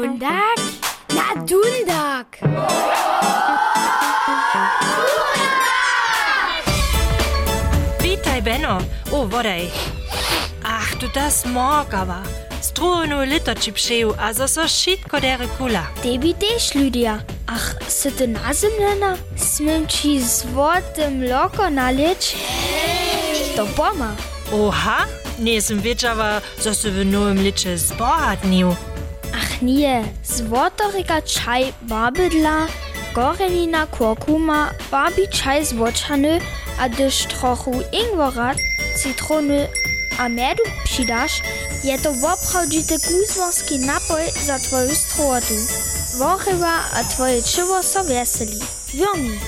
Vundak na Dundak. Vitaj, Benno. O, vodej. Ach, tu das morgava. Struno litoči pšeju, a za so šitko dere kula. Tebi tež, Lidija. Ach, se te nazemljena? Smem či z vodem loko naleč? To poma. Oha, nisem večava, da so v novem leče zbohatnil. Zbohatnił. Ach nie, złotorika czaj babydla, gorenina kurkuma, babi czaj złoczany, a gdyż trochu ingwora, cytrony a medu przydasz, je to woprawdzity guzmorski napoj za twoją strotu. Worywa a twoje czyło so weseli. Wiomi.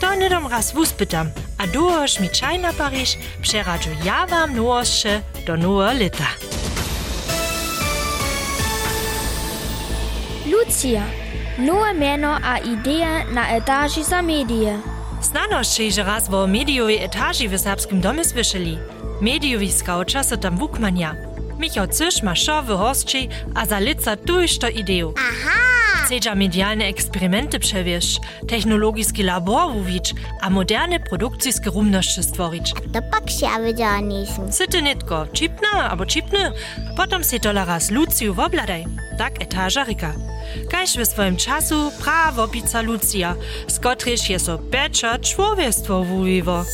To nie dom raz wuspytam, a duoż mi czaj na Paryż, przeradzu ja wam nowości do nowe lita. Lucia. Nowe miano a idee na etaži za medije. Znano še že raz wo mediowej etaži w serbskim domie słyszeli. Mediowi skauča so tam wukmanja. Michał Cysz ma szowy hostči, a za lica tuż to ideju. Chcedza medialne eksperymenty przewieźć, technologiski labor uwić, a moderne produkcyjskie rumności stworzyć. To pak się ja wiedziała nisem. Syty nitko, čipna albo čipny, potom si tola raz Luciju wobladaj. Tak etaża ryka. Kaž w swoim czasu prawo pizza Lucia, z kotryż je so pecze człowiestwo wujiwo.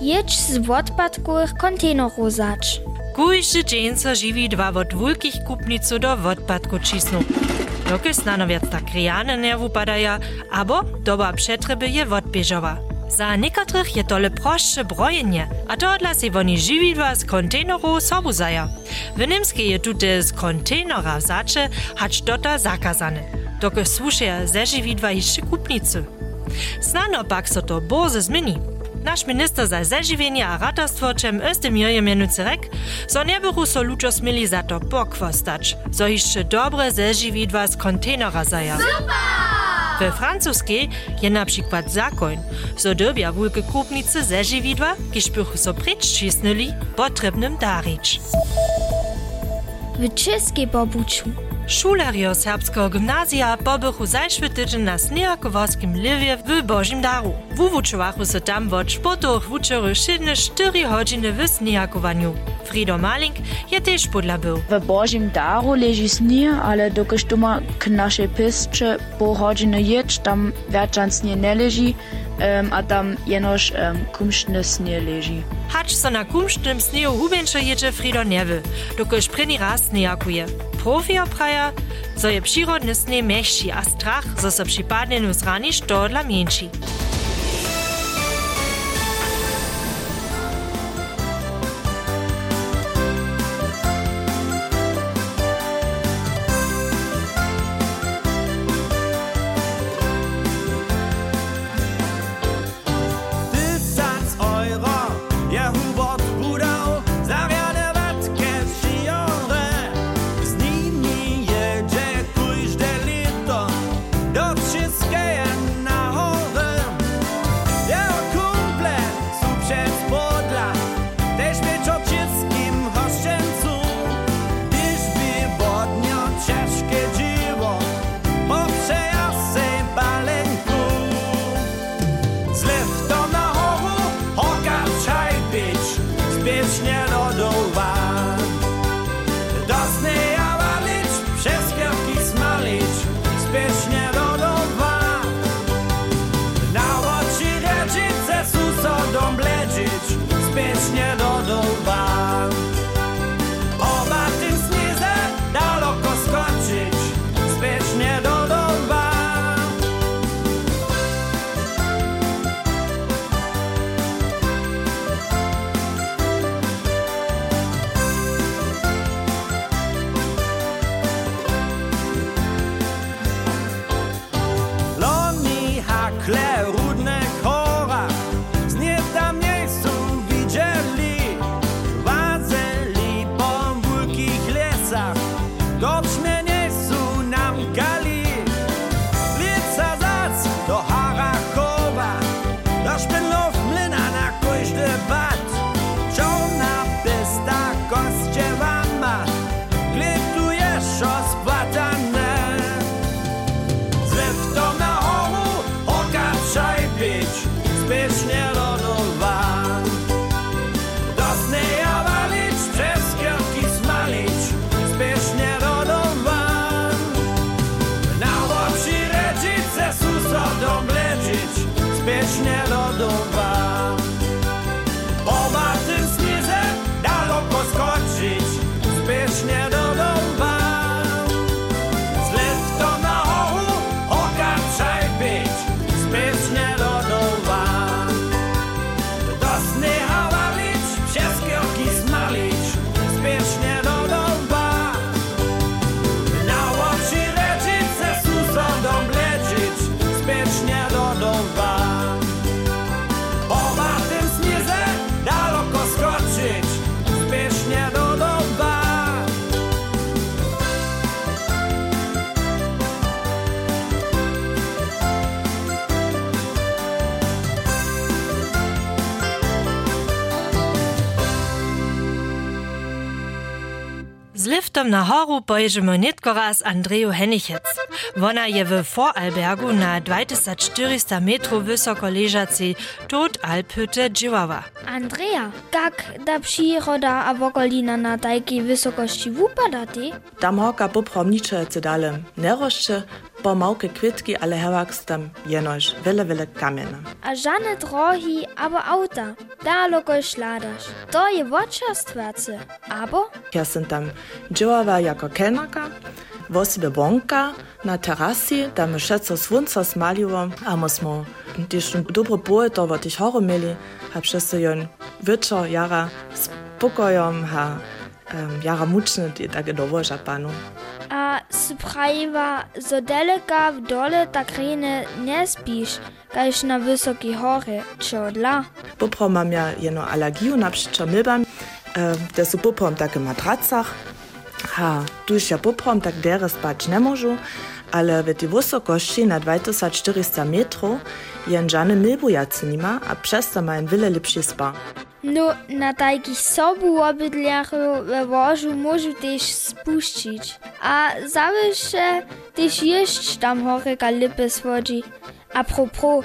Jedź z odpadkowych kontenerów zacz. Kujszy dzień so živí dwa od wulkich kupnicu do odpadku čisnu. Doky snano viac tak reálne nervu padaja, abo doba przetreby je odbiežova. Za niekotrych je tole prostsze brojenie, a to odla si woni žividła z kontejnerów sobu zaja. W tute z kontenera zacze, hacz dota zakazane. Doky słušaja ze žividła jeszcze kupnicy. Znano pak so to boze zmieni. Nasz minister za zažiwienie a ratarstwoczem Özdemir mianucy rek, so nie bychu so ludzo smili za to pokwostać, so jeszcze dobre zažividła z kontenera zaja. We francuskiej je na przykład zakoń, zo dobia wulke kupnicy ze żywidła, kiż bych so przycisnęli potrzebnym darić. W czeskiej pobuczu. Šulerjo srpskega gimnazija po bohu zajšvi tyčen na Snijakovarskem livje v Božjem daru. Wuwučowachu se tam od športoch wučery šilne 4 hodiny v snijakovanju. Frido Malink je tež podlabil. V božjem daru leži snij, ale dokaj tuma k naše pisče po hodine ječ, tam večan snij ne leži, um, a tam jenož um, kumštne snij leži. Hač so na kumštnem sniju hubenče ječe Frido Neve, dokaj prvi raz snijakuje. Profio praja, so je prirodne snij mehši, a strah, so se pripadnenu zrani što dla menjši. coração. Z liftom na horu pojedziemy nitko raz Andreju Henichec. Wona je w Voralbergu na 2400 metrów wysoko leżacej tot Alphütte dżiwawa. Andrea, jak da przyroda a wokolina na takiej wysokości wupada ty? Tam hoka popromnicze co dalej. Neroszcze, bo małke kwitki, ale hewaks tam jenoś wiele, wiele kamienia. A żadne drogi, abo auta. Daleko szladasz. To je woczastwace. Abo? Ja sam tam działała jako kelnerka, wosibie bąka na terasi, tam my všetko słonca smaliło, a myśmy też dobre boje to w tych horu mieli, a przez to jon wieczór jara z pokojem, a um, jara muczny, i takie dowoża panu. A sprawa, zo daleka w dole tak rene nie spisz, kajż na wysokiej hory, czy odla? Popro mam ja jeno alergiju na przyczomybam, e, te są poprom takie matracach, ha, tuż ja poprom tak dere spać nie możu, ale w tej wysokości na 2400 metrów jen żadne milbujacy nie ma, a przez to mają wiele lepszy spa. No, na takich sobu obydliachu we łożu może też spuścić. A zawsze też jeść tam horyka lipy swodzi. A propos,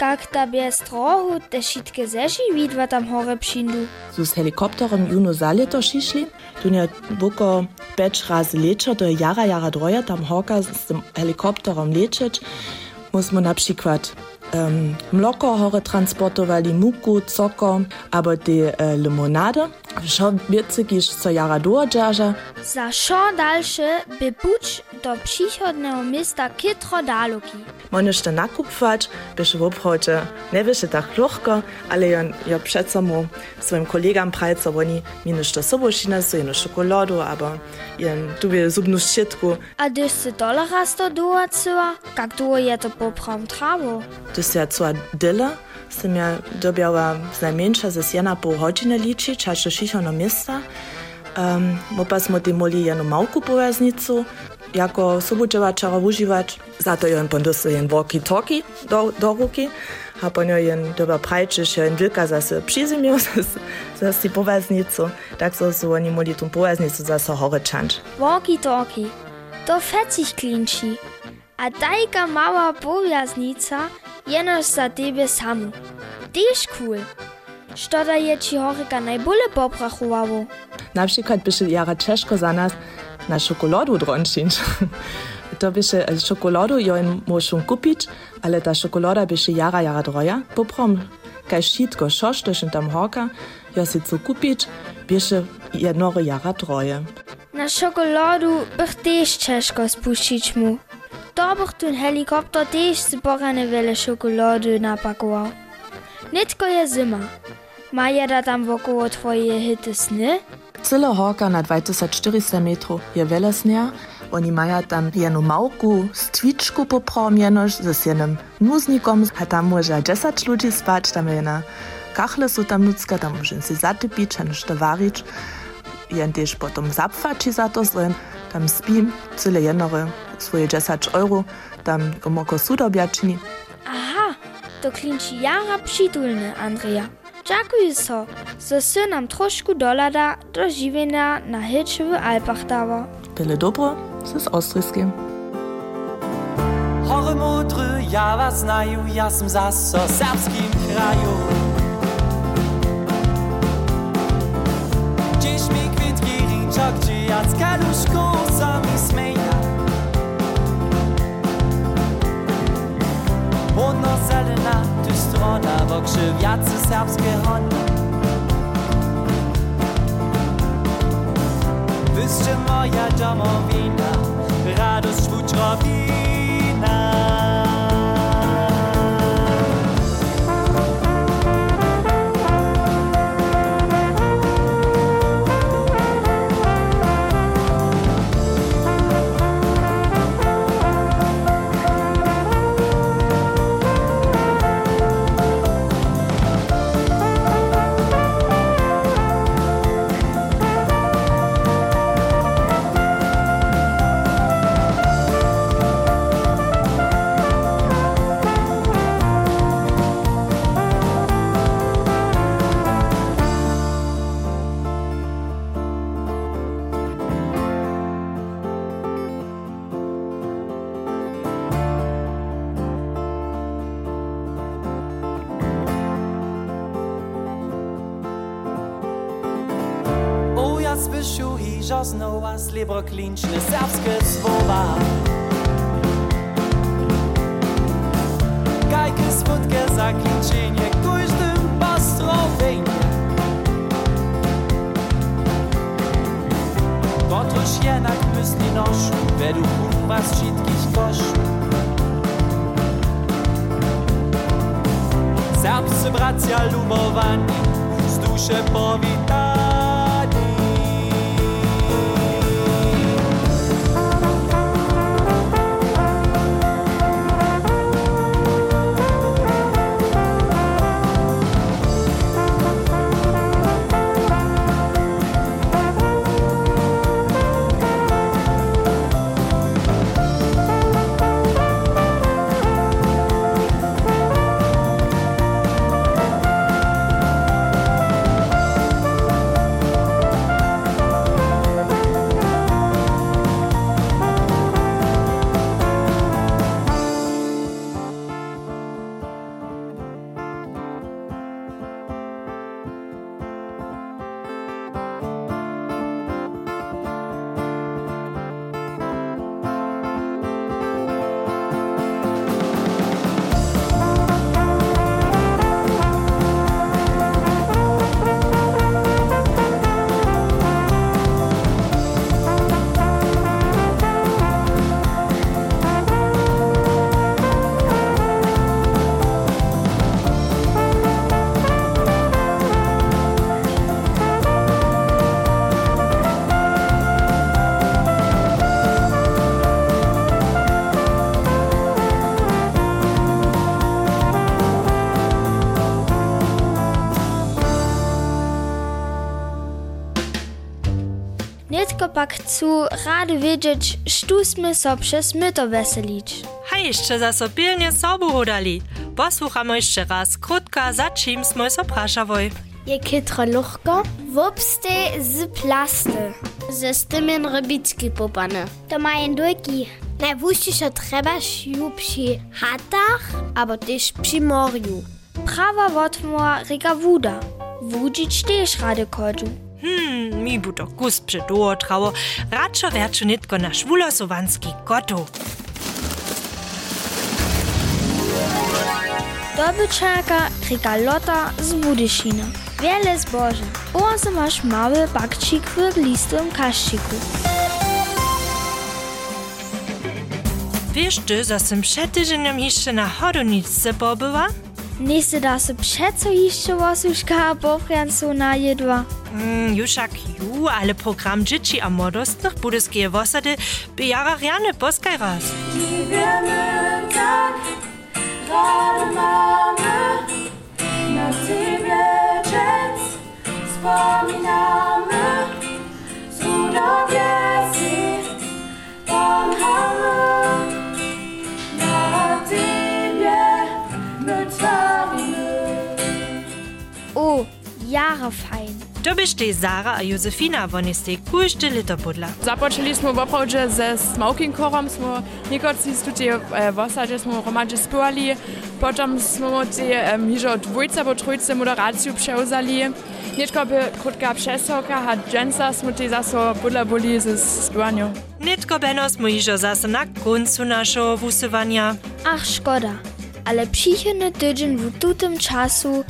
jak ta bez trochu te wszystkie zeši widwa tam přindu. So z helikopterem juno za leto šišli, tu nie buko peć razy lečo, to jara, jara droja, tam hoka z tym helikopterom leczyć. muss man abschickert. Ähm, locker horre Transporter weil die Muko, Zocker, aber die äh, Limonade. Schon witzig ist zur Jara Doa Jaja. Za schon dalsze by do przychodnego miasta kitro daloki. Możesz to nakupwać, byś w obchodzie nie wiesz, tak ľahko, ale ja, ja przecież mu swoim kolegom prajca, oni mi nešto sobą przyniosą, jedną czekoladę, albo jen tu by zubną szczotku. A gdyż se dolara sto dołacyła, jak długo je to poprom trawo? To jest ja co dyle, som ja dobiała najmniejsza ze jedna pół godziny liczyć, aż do šišono miasta. Um, Mopa smo ti moli jednu małku poveznicu, jako sobočevačara uživač, zato jen pondosu jen walkie-talkie do, do ruky, a po ňo jen doba prajčiš, jen wilka zase přizimił zase si poveznicu, tak so su oni moli tu poveznicu zase hore čanč. Walkie-talkie, to fecich klinči. A tajka mała powiaznica jenoż za tebe samu. Tyż cool. Što da je ci horyka najbole poprachowało? Na przykład by się jara ciężko za nas na czekoladę drączyć. To by się czekoladę ją muszą kupić, ale ta czekolada by się jara, jara droja. Poprom, kaj wszystko szosz, to się tam hoka, ja si co kupić, by się jedno jara droje. Na czekoladu bych też ciężko spuścić mu. To bych ten helikopter też z porane wiele czekolady napakował. Nitko je zima. Ma je da tam wokoło twoje hity sny? Cyle na 2400 metrów je wiele snia, oni mają tam jedną małku stwiczku poprom jenoż z jednym nuznikom, a tam może 10 ludzi spać, tam jedna kachle są tam ludzka, tam może się zatypić, a nešto warić. Jen też potem zapfači za to zren, tam spim, cyle jednore swoje 10 euro, tam omoko sudobjačini. Aha, to klinči jara přitulne, Andrea. Čakaju so, za se nam trošku dolada do življenja na hič v Alpah dava. Byle dobro, se z Ostrijskim. Hore modru, ja vas znaju, ja sem za so srpskim kraju. Gdzieś mi kwitki rinczak, gdzie ja z kaluszką sami smeję. Tu strona, w okrzywiacy serbskie honda. Wyście moja domowina, radość wutrowina. Że znowa slibro klinčne serbskie słowa. Kajke smutke zaključenje, każdym pozdrowienie. Kotruś jednak myśli noszu, według was wszystkich koszów. Serbscy bracia lubowani, z dusze powitani. Pak chcú rady wiedzieć, sztusmy so przez myto weselić. A jeszcze za so pilnie sobu hodali. Posłuchamy jeszcze raz krótka, za czym smo so praszawoj. Je kytro luchko, wupste z plasty. Ze stymen rybicki popane. To mają dojki. Najwuścisze trzeba siu przy hatach, albo też przy morju. Prawa wotmoa rika wuda. Wudzić też rady kodżu. Hmm, mi bu to kus przedotrało. Radšo verču nitko naš vulosovanski kotu. Dobyczaka rika Lotta z Budyszina. Wiele zboże. Ozy masz mały bakcik w glistym kaszciku. Wiesz ty, że sam przed tygodniem jeszcze na hodowniczce pobyła? Niste da se předsojišče vosuška a bofriancu najedła. Mm, jušak ju, ale program džiči a modostnych budyskie vosady by jara riane poskaj raz. Ljubimy tak, rady mamy, na ciebie czec, wspominamy, cudowiec i pomchamy. Jahre fein. To die ty Zara a Józefina wonisty die litopudla. Započeli smo popravdže ze Smoking Korom, smo nekoci studi vosadže e, smo romadže spivali, potom die ti die od die po trojce moderaciju preuzali. Netko by krótka przesłka, a dżęca smo ti zaso budla boli ze spivanju. Netko beno smo hižo zaso na końcu naszego wusywania. Ach, szkoda. Ale przyjechany tydzień w tutym czasu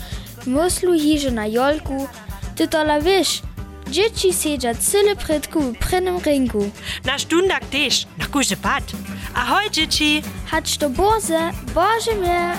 myslu hiże na jolku, ty tola wiesz, dzieci siedzą cyle prydku w prynnym ringu. Na stundak też, na kuże pad. Ahoj, dzieci! Hać to Boże, Boże mnie,